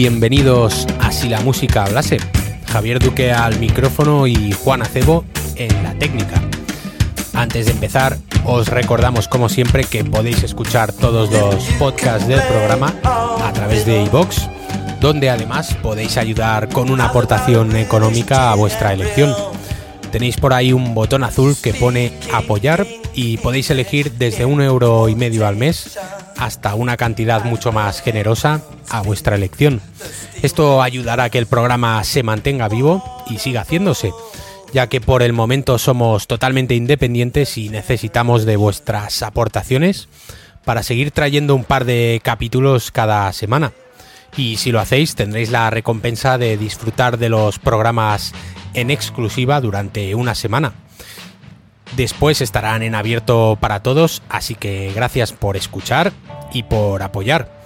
Bienvenidos a Si la música hablase. Javier Duque al micrófono y Juan Acebo en la técnica. Antes de empezar, os recordamos como siempre que podéis escuchar todos los podcasts del programa a través de iVox, donde además podéis ayudar con una aportación económica a vuestra elección. Tenéis por ahí un botón azul que pone apoyar y podéis elegir desde un euro y medio al mes hasta una cantidad mucho más generosa a vuestra elección. Esto ayudará a que el programa se mantenga vivo y siga haciéndose, ya que por el momento somos totalmente independientes y necesitamos de vuestras aportaciones para seguir trayendo un par de capítulos cada semana. Y si lo hacéis tendréis la recompensa de disfrutar de los programas en exclusiva durante una semana. Después estarán en abierto para todos, así que gracias por escuchar y por apoyar.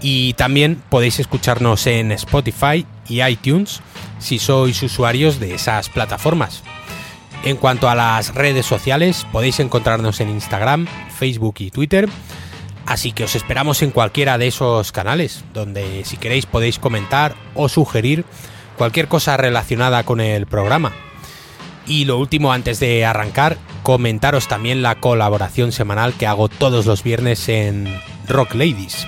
Y también podéis escucharnos en Spotify y iTunes si sois usuarios de esas plataformas. En cuanto a las redes sociales, podéis encontrarnos en Instagram, Facebook y Twitter. Así que os esperamos en cualquiera de esos canales, donde si queréis podéis comentar o sugerir cualquier cosa relacionada con el programa. Y lo último, antes de arrancar, comentaros también la colaboración semanal que hago todos los viernes en Rock Ladies.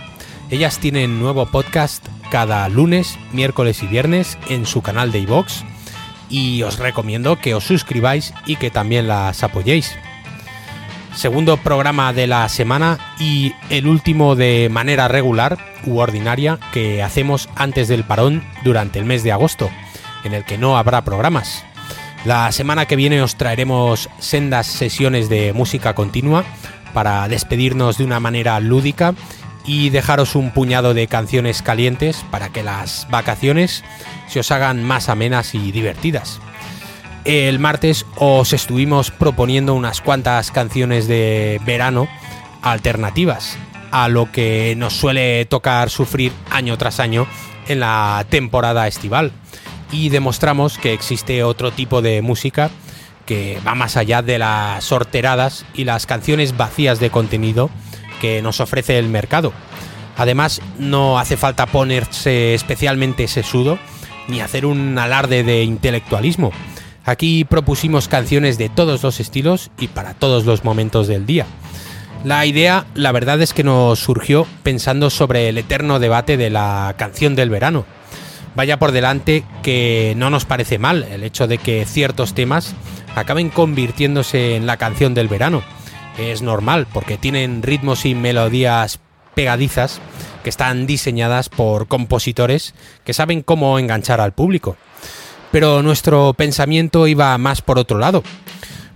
Ellas tienen nuevo podcast cada lunes, miércoles y viernes en su canal de iVox y os recomiendo que os suscribáis y que también las apoyéis. Segundo programa de la semana y el último de manera regular u ordinaria que hacemos antes del parón durante el mes de agosto, en el que no habrá programas. La semana que viene os traeremos sendas sesiones de música continua para despedirnos de una manera lúdica y dejaros un puñado de canciones calientes para que las vacaciones se os hagan más amenas y divertidas. El martes os estuvimos proponiendo unas cuantas canciones de verano alternativas a lo que nos suele tocar sufrir año tras año en la temporada estival y demostramos que existe otro tipo de música que va más allá de las sorteradas y las canciones vacías de contenido que nos ofrece el mercado. Además, no hace falta ponerse especialmente sesudo ni hacer un alarde de intelectualismo. Aquí propusimos canciones de todos los estilos y para todos los momentos del día. La idea, la verdad es que nos surgió pensando sobre el eterno debate de la canción del verano, vaya por delante que no nos parece mal el hecho de que ciertos temas acaben convirtiéndose en la canción del verano. Es normal porque tienen ritmos y melodías pegadizas que están diseñadas por compositores que saben cómo enganchar al público. Pero nuestro pensamiento iba más por otro lado.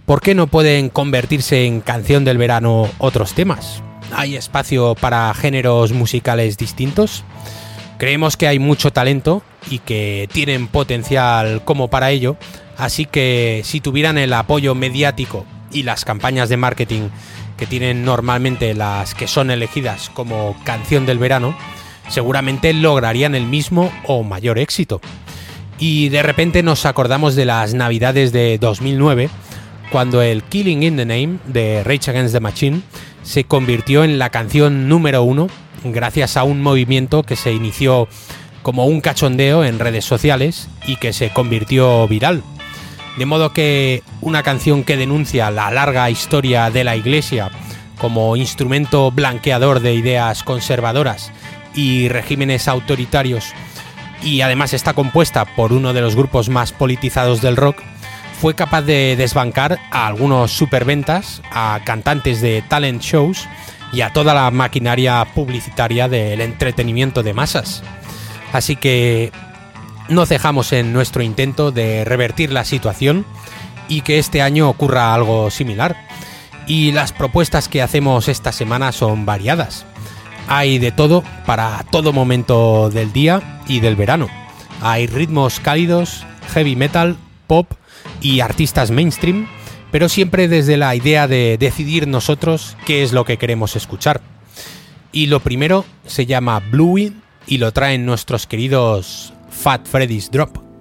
¿Por qué no pueden convertirse en canción del verano otros temas? ¿Hay espacio para géneros musicales distintos? Creemos que hay mucho talento y que tienen potencial como para ello, así que si tuvieran el apoyo mediático y las campañas de marketing que tienen normalmente las que son elegidas como canción del verano, seguramente lograrían el mismo o mayor éxito. Y de repente nos acordamos de las navidades de 2009, cuando el Killing in the Name de Rage Against the Machine se convirtió en la canción número uno gracias a un movimiento que se inició como un cachondeo en redes sociales y que se convirtió viral. De modo que una canción que denuncia la larga historia de la Iglesia como instrumento blanqueador de ideas conservadoras y regímenes autoritarios y además está compuesta por uno de los grupos más politizados del rock, fue capaz de desbancar a algunos superventas, a cantantes de talent shows y a toda la maquinaria publicitaria del entretenimiento de masas. Así que no cejamos en nuestro intento de revertir la situación y que este año ocurra algo similar. Y las propuestas que hacemos esta semana son variadas. Hay de todo para todo momento del día y del verano. Hay ritmos cálidos, heavy metal, pop y artistas mainstream pero siempre desde la idea de decidir nosotros qué es lo que queremos escuchar. Y lo primero se llama Bluey y lo traen nuestros queridos Fat Freddy's Drop.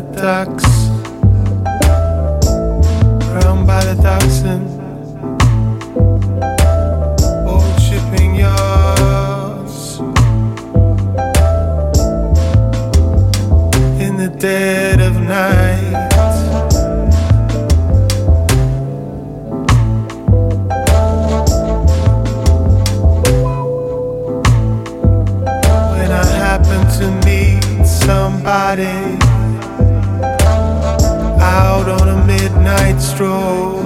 Ducks, round by the docks and old shipping yards. In the dead of night. When I happen to meet somebody midnight stroll.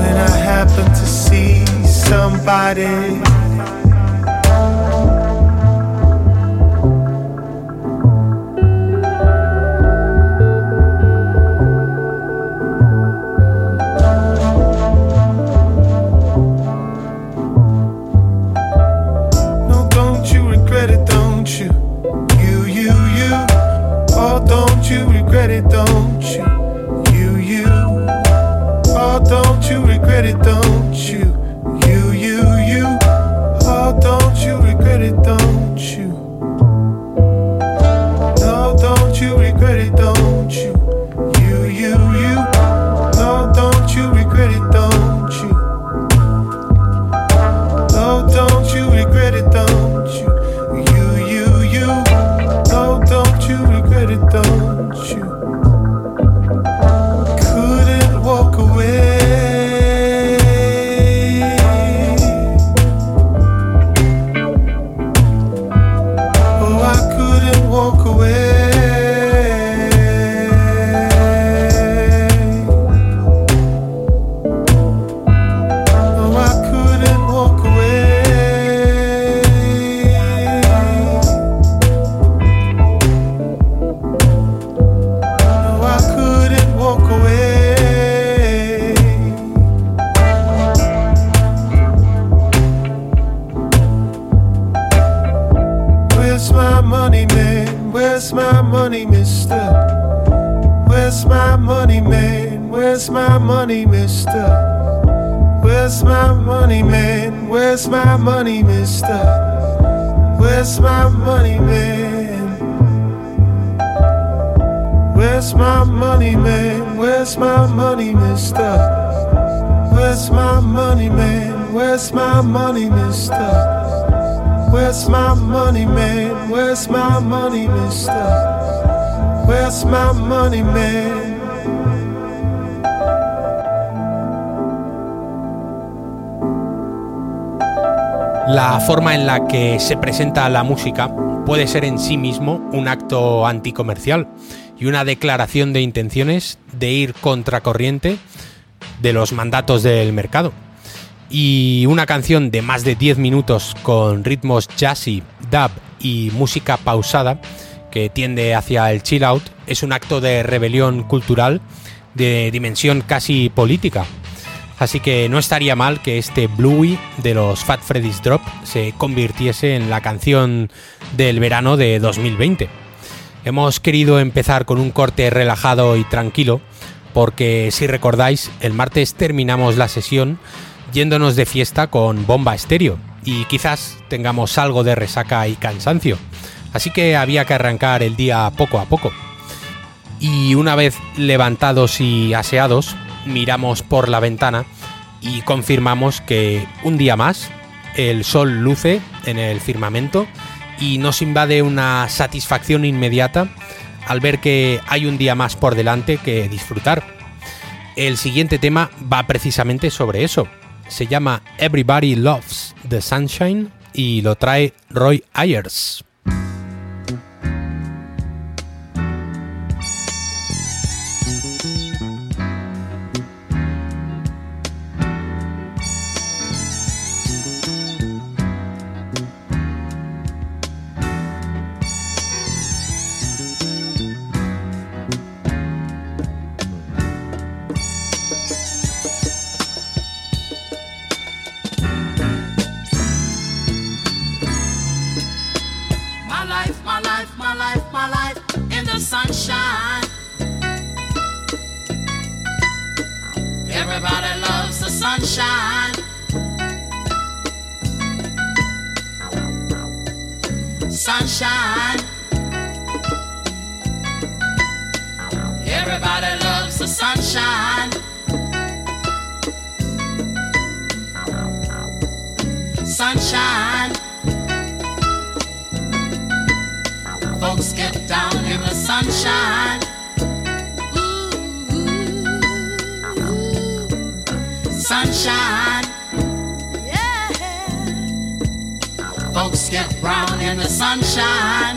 When I happen to see somebody. La forma en la que se presenta la música puede ser en sí mismo un acto anticomercial y una declaración de intenciones de ir contracorriente de los mandatos del mercado. Y una canción de más de 10 minutos con ritmos jazzy, dub y música pausada que tiende hacia el chill out es un acto de rebelión cultural de dimensión casi política. Así que no estaría mal que este Bluey de los Fat Freddy's Drop se convirtiese en la canción del verano de 2020. Hemos querido empezar con un corte relajado y tranquilo porque si recordáis el martes terminamos la sesión yéndonos de fiesta con bomba estéreo y quizás tengamos algo de resaca y cansancio. Así que había que arrancar el día poco a poco. Y una vez levantados y aseados, miramos por la ventana y confirmamos que un día más el sol luce en el firmamento y nos invade una satisfacción inmediata al ver que hay un día más por delante que disfrutar. El siguiente tema va precisamente sobre eso. Se llama Everybody Loves the Sunshine y lo trae Roy Ayers. Sunshine. Folks get down in the sunshine. Sunshine. Yeah. Folks get brown in the sunshine.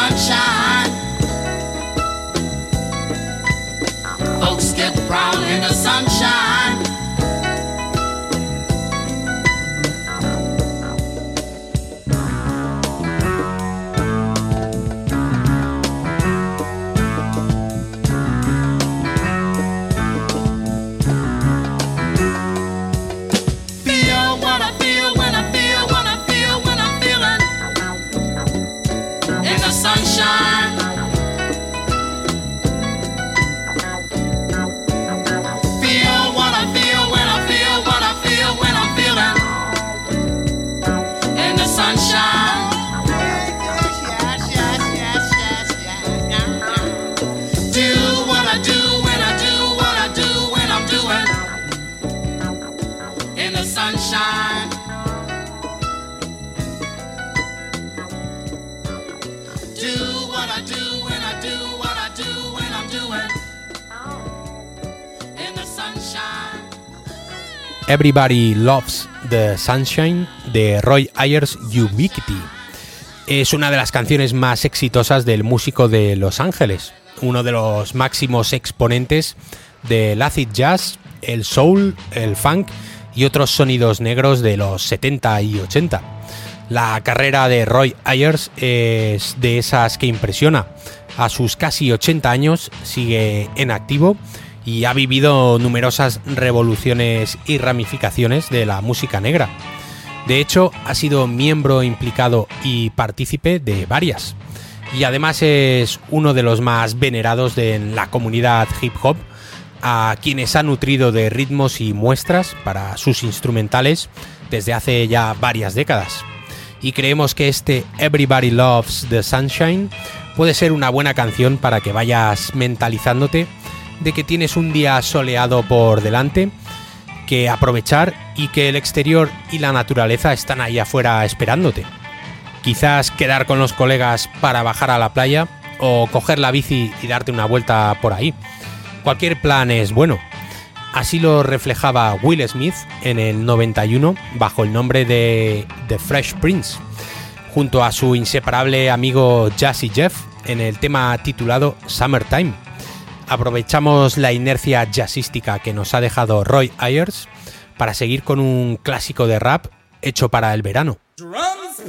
Sunshine. Folks get brown in the sunshine. Everybody Loves the Sunshine de Roy Ayers Ubiquity. Es una de las canciones más exitosas del músico de Los Ángeles, uno de los máximos exponentes del acid jazz, el soul, el funk y otros sonidos negros de los 70 y 80. La carrera de Roy Ayers es de esas que impresiona. A sus casi 80 años sigue en activo y ha vivido numerosas revoluciones y ramificaciones de la música negra. De hecho, ha sido miembro implicado y partícipe de varias. Y además es uno de los más venerados de la comunidad hip hop, a quienes ha nutrido de ritmos y muestras para sus instrumentales desde hace ya varias décadas. Y creemos que este Everybody Loves the Sunshine puede ser una buena canción para que vayas mentalizándote de que tienes un día soleado por delante, que aprovechar y que el exterior y la naturaleza están ahí afuera esperándote. Quizás quedar con los colegas para bajar a la playa o coger la bici y darte una vuelta por ahí. Cualquier plan es bueno. Así lo reflejaba Will Smith en el 91 bajo el nombre de The Fresh Prince, junto a su inseparable amigo Jazzy Jeff en el tema titulado Summertime. Aprovechamos la inercia jazzística que nos ha dejado Roy Ayers para seguir con un clásico de rap hecho para el verano. Drums,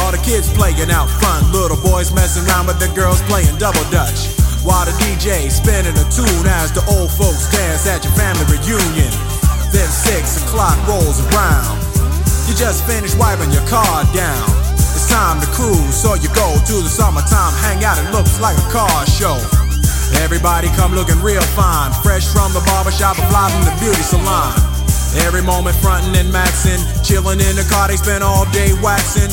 All the kids playing out front, little boys messing around with the girls playing double dutch. While the DJ spinning a tune as the old folks dance at your family reunion. Then six o'clock rolls around. You just finished wiping your car down. It's time to cruise, so you go to the summertime hangout. It looks like a car show. Everybody come looking real fine, fresh from the barbershop or fly from the beauty salon. Every moment frontin' and maxin', chillin' in the car, they spend all day waxin',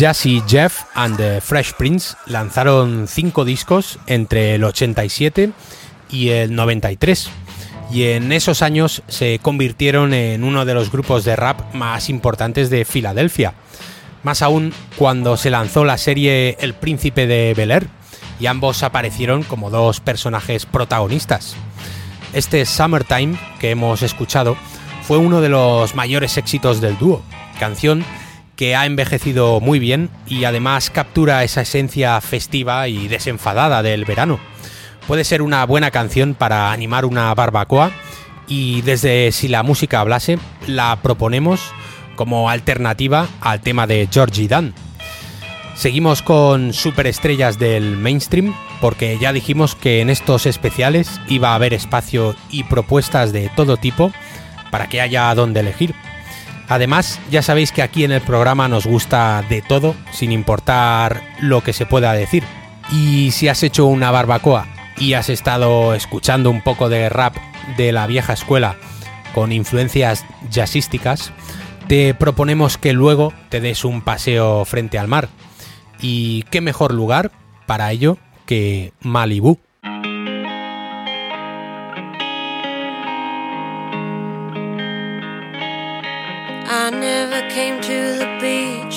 Jazzy Jeff and the Fresh Prince lanzaron cinco discos entre el 87 y el 93 y en esos años se convirtieron en uno de los grupos de rap más importantes de Filadelfia. Más aún cuando se lanzó la serie El Príncipe de Bel Air y ambos aparecieron como dos personajes protagonistas. Este Summertime que hemos escuchado fue uno de los mayores éxitos del dúo, canción que ha envejecido muy bien y además captura esa esencia festiva y desenfadada del verano. Puede ser una buena canción para animar una barbacoa y desde Si la música hablase la proponemos como alternativa al tema de Georgie Dan. Seguimos con superestrellas del mainstream porque ya dijimos que en estos especiales iba a haber espacio y propuestas de todo tipo para que haya donde elegir. Además, ya sabéis que aquí en el programa nos gusta de todo, sin importar lo que se pueda decir. Y si has hecho una barbacoa y has estado escuchando un poco de rap de la vieja escuela con influencias jazzísticas, te proponemos que luego te des un paseo frente al mar. Y qué mejor lugar para ello que Malibú.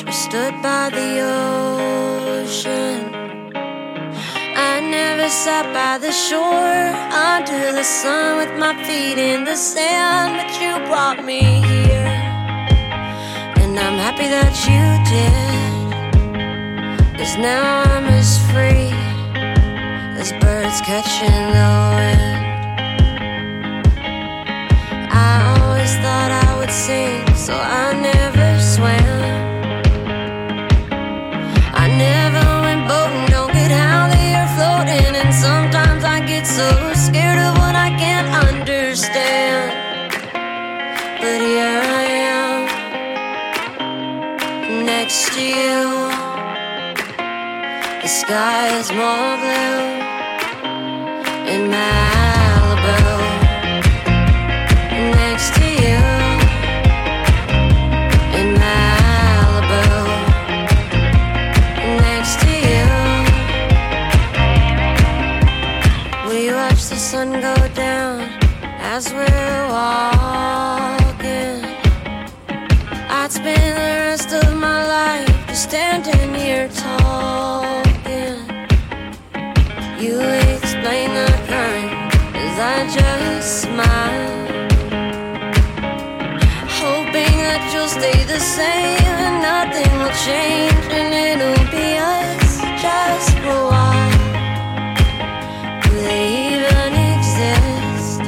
Or stood by the ocean. I never sat by the shore under the sun with my feet in the sand, but you brought me here. And I'm happy that you did. Cause now I'm as free as birds catching the wind. I always thought I would sing, so I never swam. And sometimes I get so scared of what I can't understand. But here I am, next to you. The sky is more blue in Malibu. Stay the same and nothing will change and it'll be us just for a while. Do they even exist?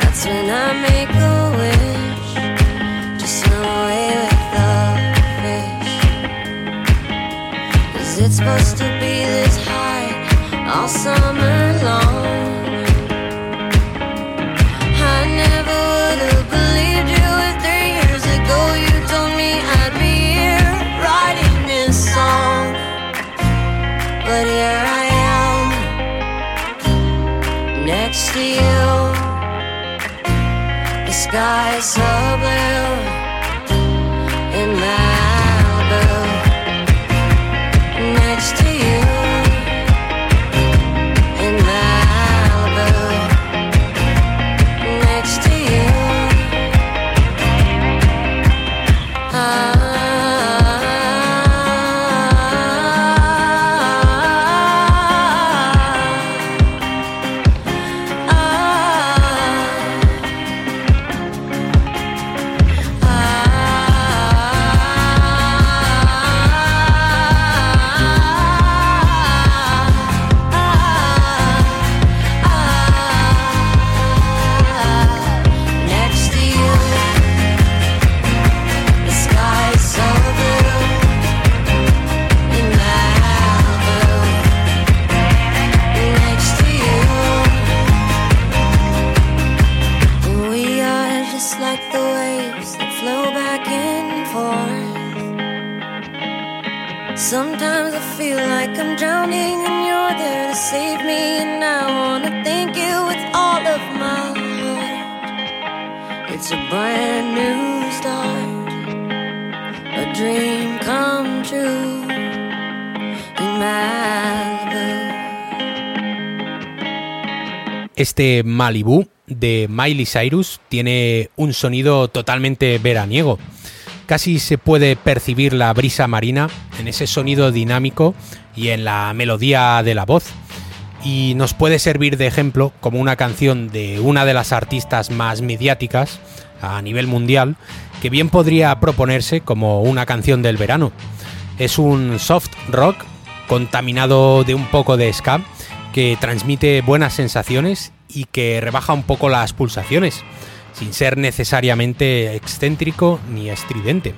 That's when I make a wish. Just swim away with the fish. Is it supposed to be this high all summer long? skies are blue Malibu de Miley Cyrus tiene un sonido totalmente veraniego. Casi se puede percibir la brisa marina en ese sonido dinámico y en la melodía de la voz. Y nos puede servir de ejemplo como una canción de una de las artistas más mediáticas a nivel mundial, que bien podría proponerse como una canción del verano. Es un soft rock contaminado de un poco de ska que transmite buenas sensaciones y que rebaja un poco las pulsaciones, sin ser necesariamente excéntrico ni estridente.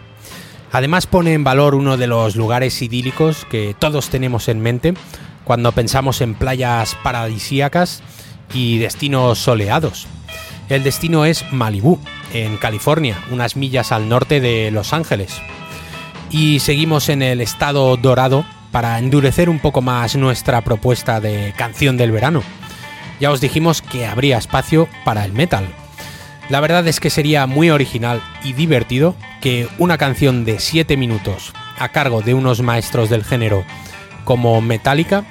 Además pone en valor uno de los lugares idílicos que todos tenemos en mente cuando pensamos en playas paradisíacas y destinos soleados. El destino es Malibú, en California, unas millas al norte de Los Ángeles. Y seguimos en el estado dorado para endurecer un poco más nuestra propuesta de canción del verano. Ya os dijimos que habría espacio para el metal. La verdad es que sería muy original y divertido que una canción de 7 minutos a cargo de unos maestros del género como Metallica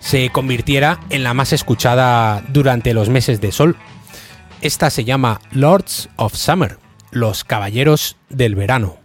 se convirtiera en la más escuchada durante los meses de sol. Esta se llama Lords of Summer, los Caballeros del Verano.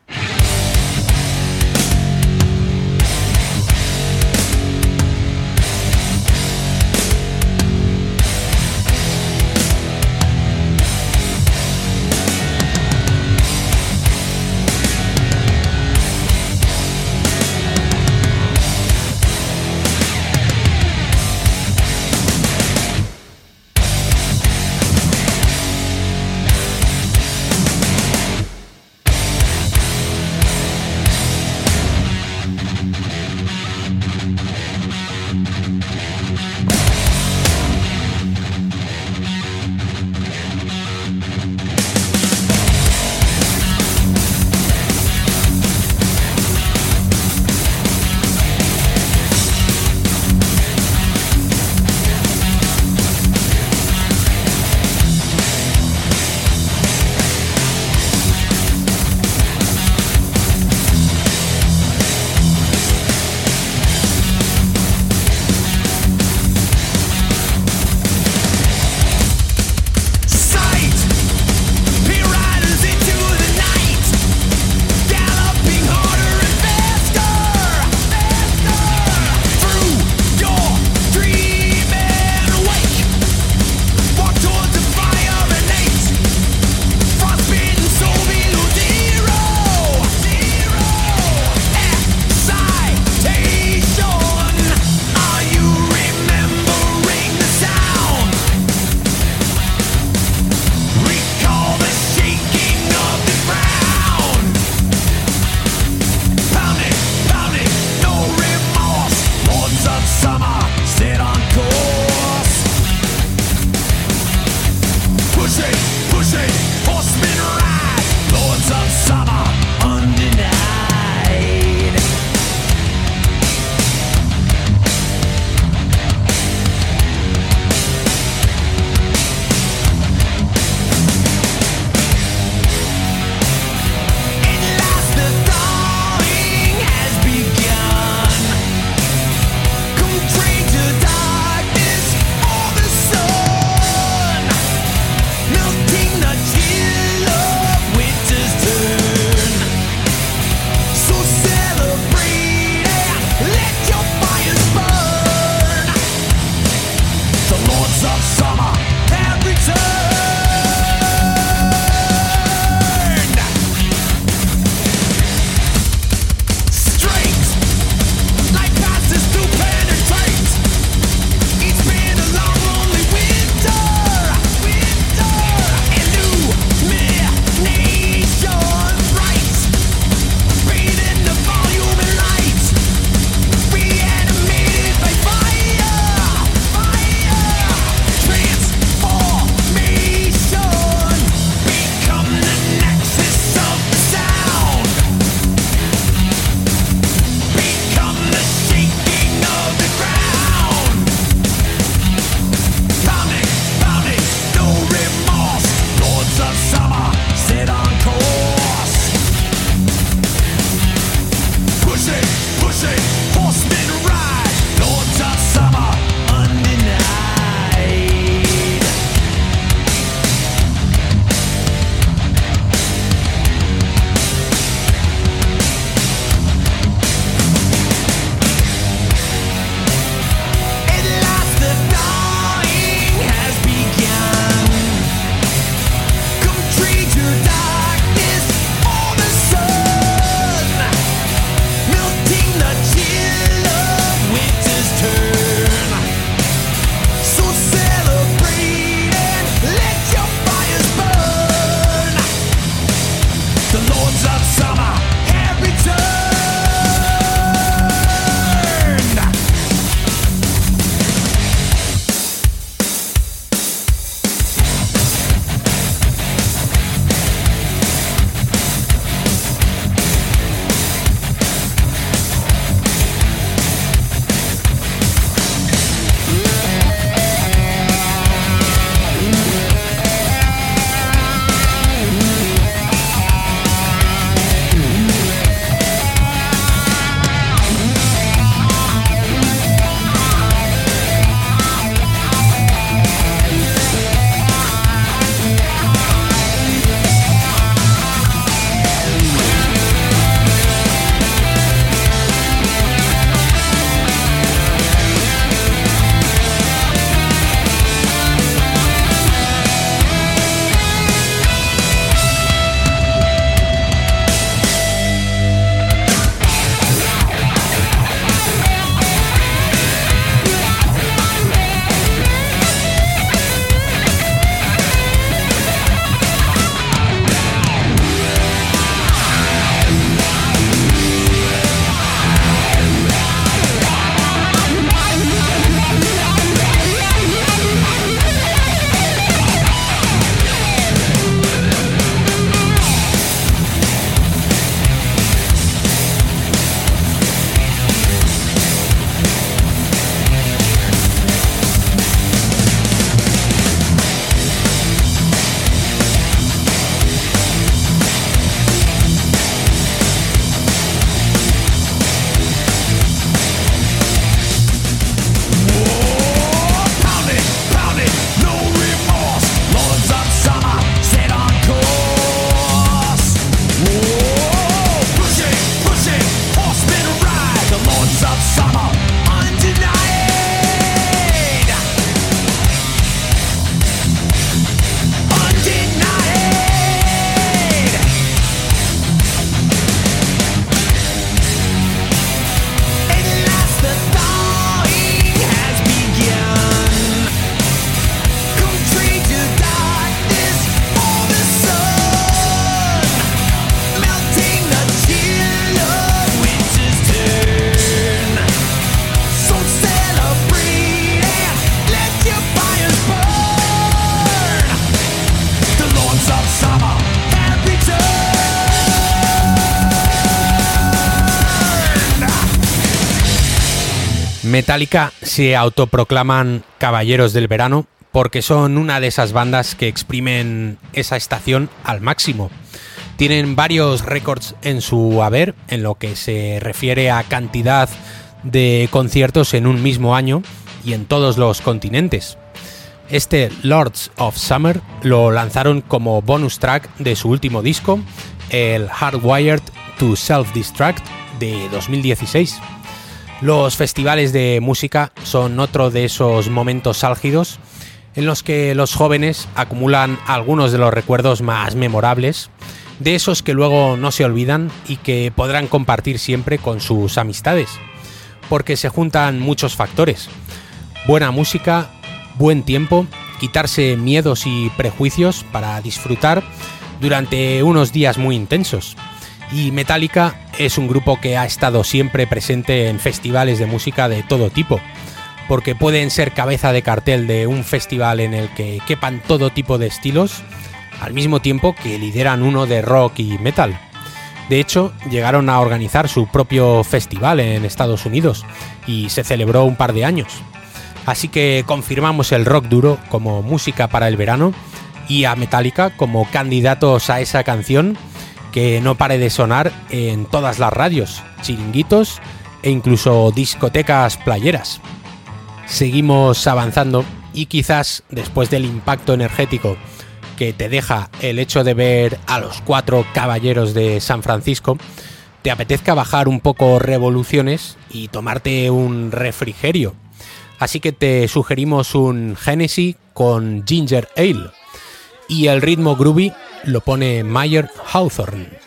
Metallica se autoproclaman caballeros del verano porque son una de esas bandas que exprimen esa estación al máximo. Tienen varios récords en su haber en lo que se refiere a cantidad de conciertos en un mismo año y en todos los continentes. Este Lords of Summer lo lanzaron como bonus track de su último disco, el Hardwired to Self-Destruct de 2016. Los festivales de música son otro de esos momentos álgidos en los que los jóvenes acumulan algunos de los recuerdos más memorables, de esos que luego no se olvidan y que podrán compartir siempre con sus amistades, porque se juntan muchos factores. Buena música, buen tiempo, quitarse miedos y prejuicios para disfrutar durante unos días muy intensos. Y Metallica es un grupo que ha estado siempre presente en festivales de música de todo tipo, porque pueden ser cabeza de cartel de un festival en el que quepan todo tipo de estilos, al mismo tiempo que lideran uno de rock y metal. De hecho, llegaron a organizar su propio festival en Estados Unidos y se celebró un par de años. Así que confirmamos el rock duro como música para el verano y a Metallica como candidatos a esa canción que no pare de sonar en todas las radios, chiringuitos e incluso discotecas playeras. Seguimos avanzando y quizás después del impacto energético que te deja el hecho de ver a los cuatro caballeros de San Francisco, te apetezca bajar un poco revoluciones y tomarte un refrigerio. Así que te sugerimos un Genesis con Ginger Ale. Y el ritmo groovy lo pone Mayer Hawthorne.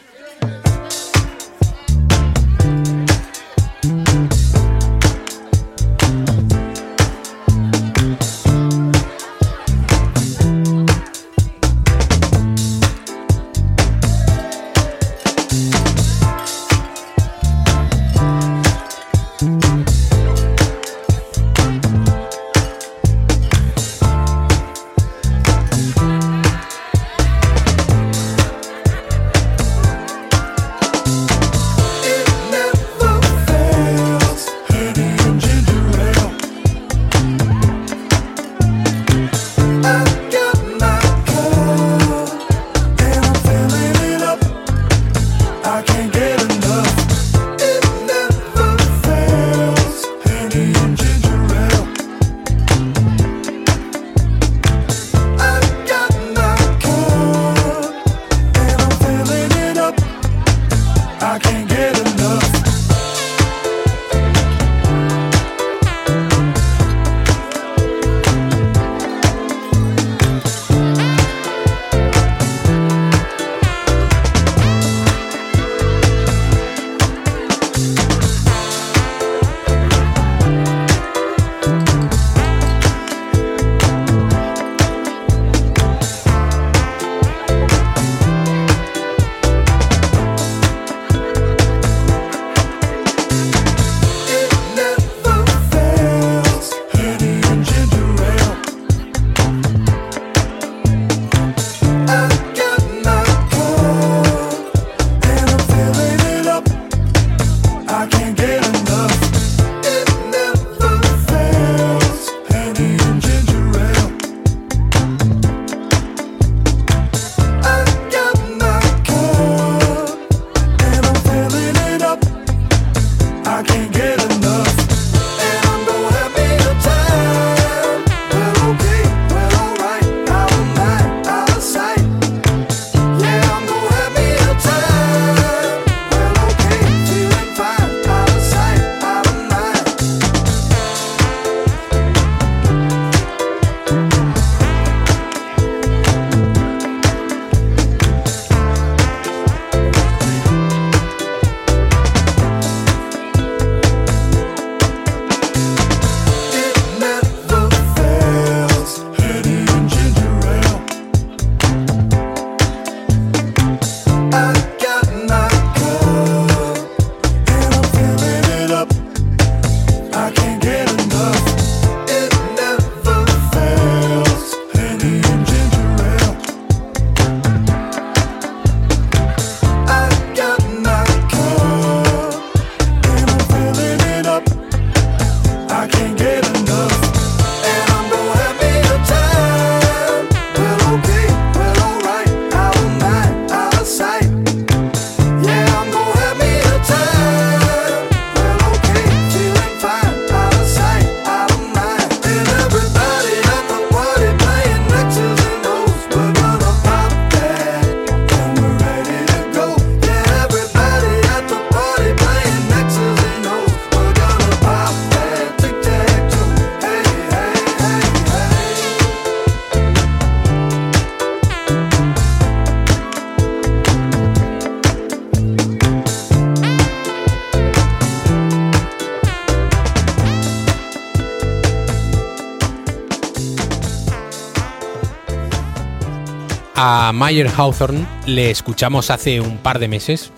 Mayer Hawthorne le escuchamos hace un par de meses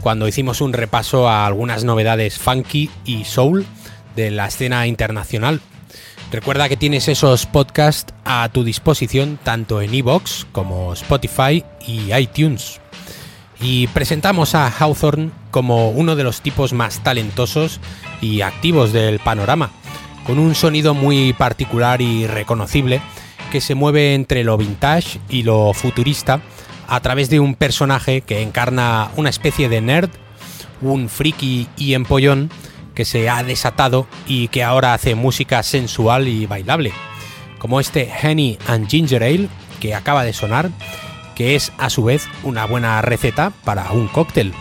cuando hicimos un repaso a algunas novedades funky y soul de la escena internacional. Recuerda que tienes esos podcasts a tu disposición tanto en iVoox como Spotify y iTunes. Y presentamos a Hawthorne como uno de los tipos más talentosos y activos del panorama, con un sonido muy particular y reconocible que se mueve entre lo vintage y lo futurista a través de un personaje que encarna una especie de nerd, un friki y empollón que se ha desatado y que ahora hace música sensual y bailable, como este Honey and Ginger Ale que acaba de sonar, que es a su vez una buena receta para un cóctel.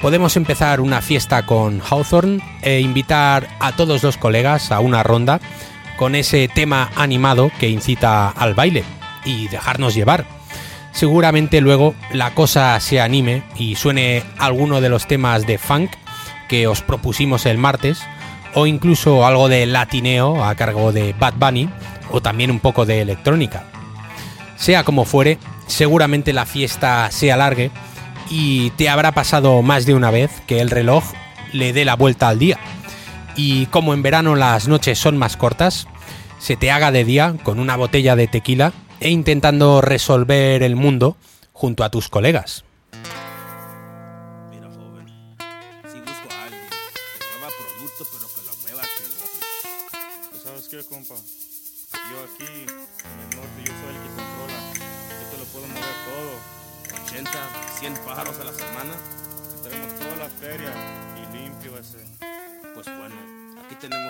Podemos empezar una fiesta con Hawthorne e invitar a todos los colegas a una ronda con ese tema animado que incita al baile y dejarnos llevar. Seguramente luego la cosa se anime y suene alguno de los temas de funk que os propusimos el martes o incluso algo de latineo a cargo de Bad Bunny o también un poco de electrónica. Sea como fuere, seguramente la fiesta se alargue y te habrá pasado más de una vez que el reloj le dé la vuelta al día. Y como en verano las noches son más cortas, se te haga de día con una botella de tequila e intentando resolver el mundo junto a tus colegas.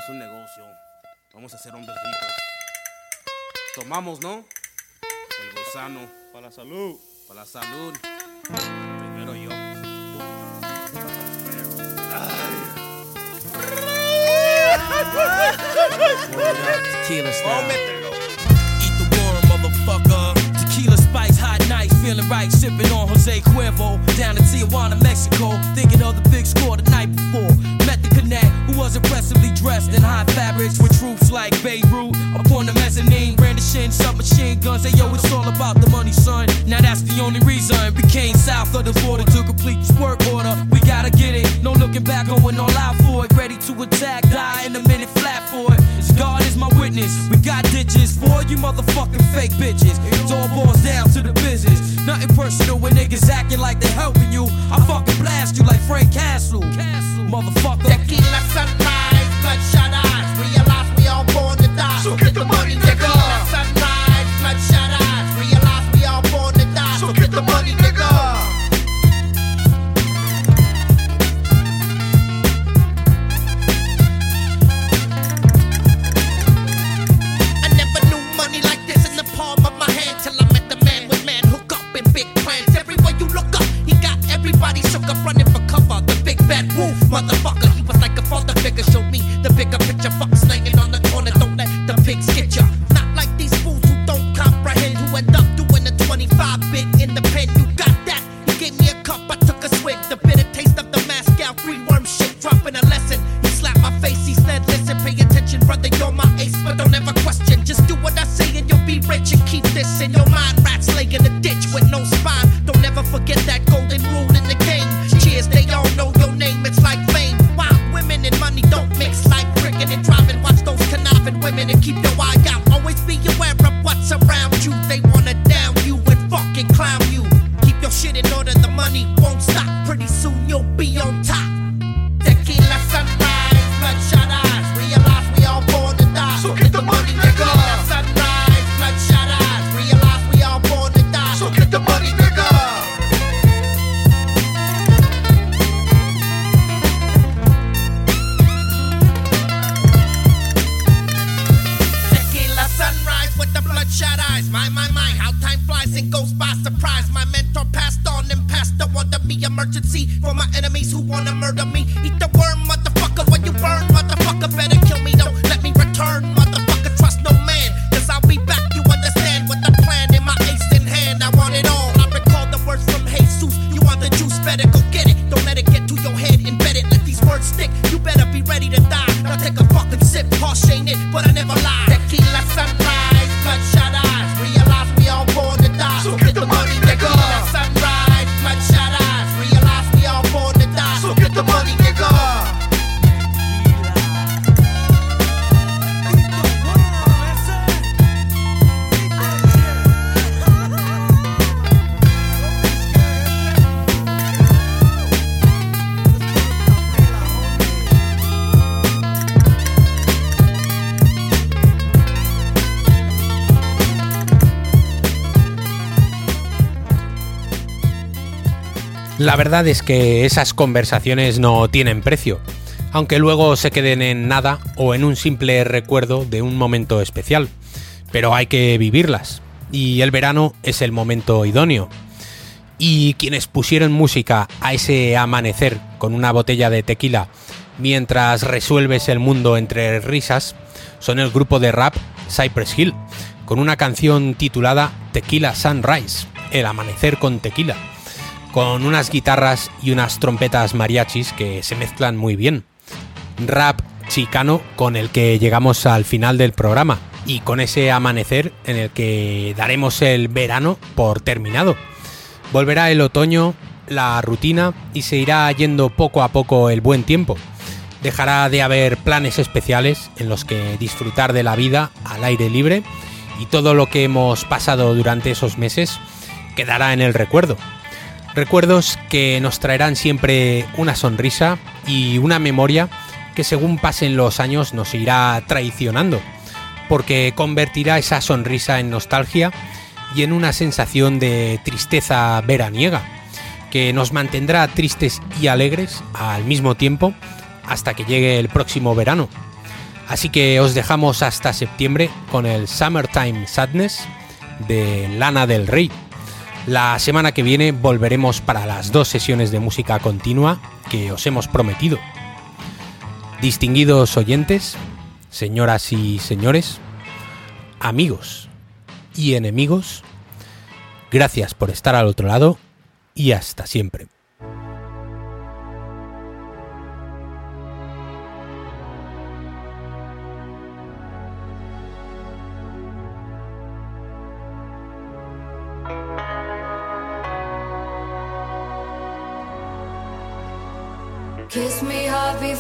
Aquí tenemos un negocio. Vamos a ser hombres ricos. Tomamos, ¿no? El gusano. Para la salud. Para la salud. Primero yo. Eat the worm, motherfucker. Tequila spice, hot nights, feeling right, sipping on Jose Cuervo. Down in Tijuana, Mexico, thinking of the big score the night before. Met the connect, who was impressively dressed in high fabrics with troops like Beirut. Upon the mezzanine, brandishing submachine guns. Hey yo, it's all about the money, son. Now that's the only reason. We came south of the border to complete this work order. We gotta get it, no looking back, going all out for it. Ready to attack, die in a minute flat for it. God is my witness, we got ditches for you motherfucking fake bitches. It all boils down. Nothing personal when niggas acting like they helping you. I fucking blast you like Frank Castle. Castle. Motherfucker. Tequila sunrise, bloodshot eyes. Realize we all born to die. So get the money, nigga. Tequila sunrise, bloodshot eyes. Me. Emergency for my enemies who wanna murder me. Eat the worm, motherfucker, when you burn, motherfucker. Better kill me, don't let me return, motherfucker. Trust no man, cause I'll be back. You understand what the plan in my ace in hand. I want it all. I recall the words from Jesus. You want the juice, better go get it. Don't let it get to your head, embed it. Let these words stick. You better be ready to die. Now take a fucking sip. Harsh ain't it, but I never lie. Tequila sunrise, La verdad es que esas conversaciones no tienen precio, aunque luego se queden en nada o en un simple recuerdo de un momento especial. Pero hay que vivirlas, y el verano es el momento idóneo. Y quienes pusieron música a ese amanecer con una botella de tequila mientras resuelves el mundo entre risas son el grupo de rap Cypress Hill, con una canción titulada Tequila Sunrise, el amanecer con tequila con unas guitarras y unas trompetas mariachis que se mezclan muy bien. Rap chicano con el que llegamos al final del programa y con ese amanecer en el que daremos el verano por terminado. Volverá el otoño, la rutina y se irá yendo poco a poco el buen tiempo. Dejará de haber planes especiales en los que disfrutar de la vida al aire libre y todo lo que hemos pasado durante esos meses quedará en el recuerdo, Recuerdos que nos traerán siempre una sonrisa y una memoria que según pasen los años nos irá traicionando, porque convertirá esa sonrisa en nostalgia y en una sensación de tristeza veraniega, que nos mantendrá tristes y alegres al mismo tiempo hasta que llegue el próximo verano. Así que os dejamos hasta septiembre con el Summertime Sadness de Lana del Rey. La semana que viene volveremos para las dos sesiones de música continua que os hemos prometido. Distinguidos oyentes, señoras y señores, amigos y enemigos, gracias por estar al otro lado y hasta siempre.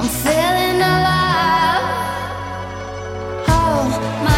I'm feeling alive. Oh my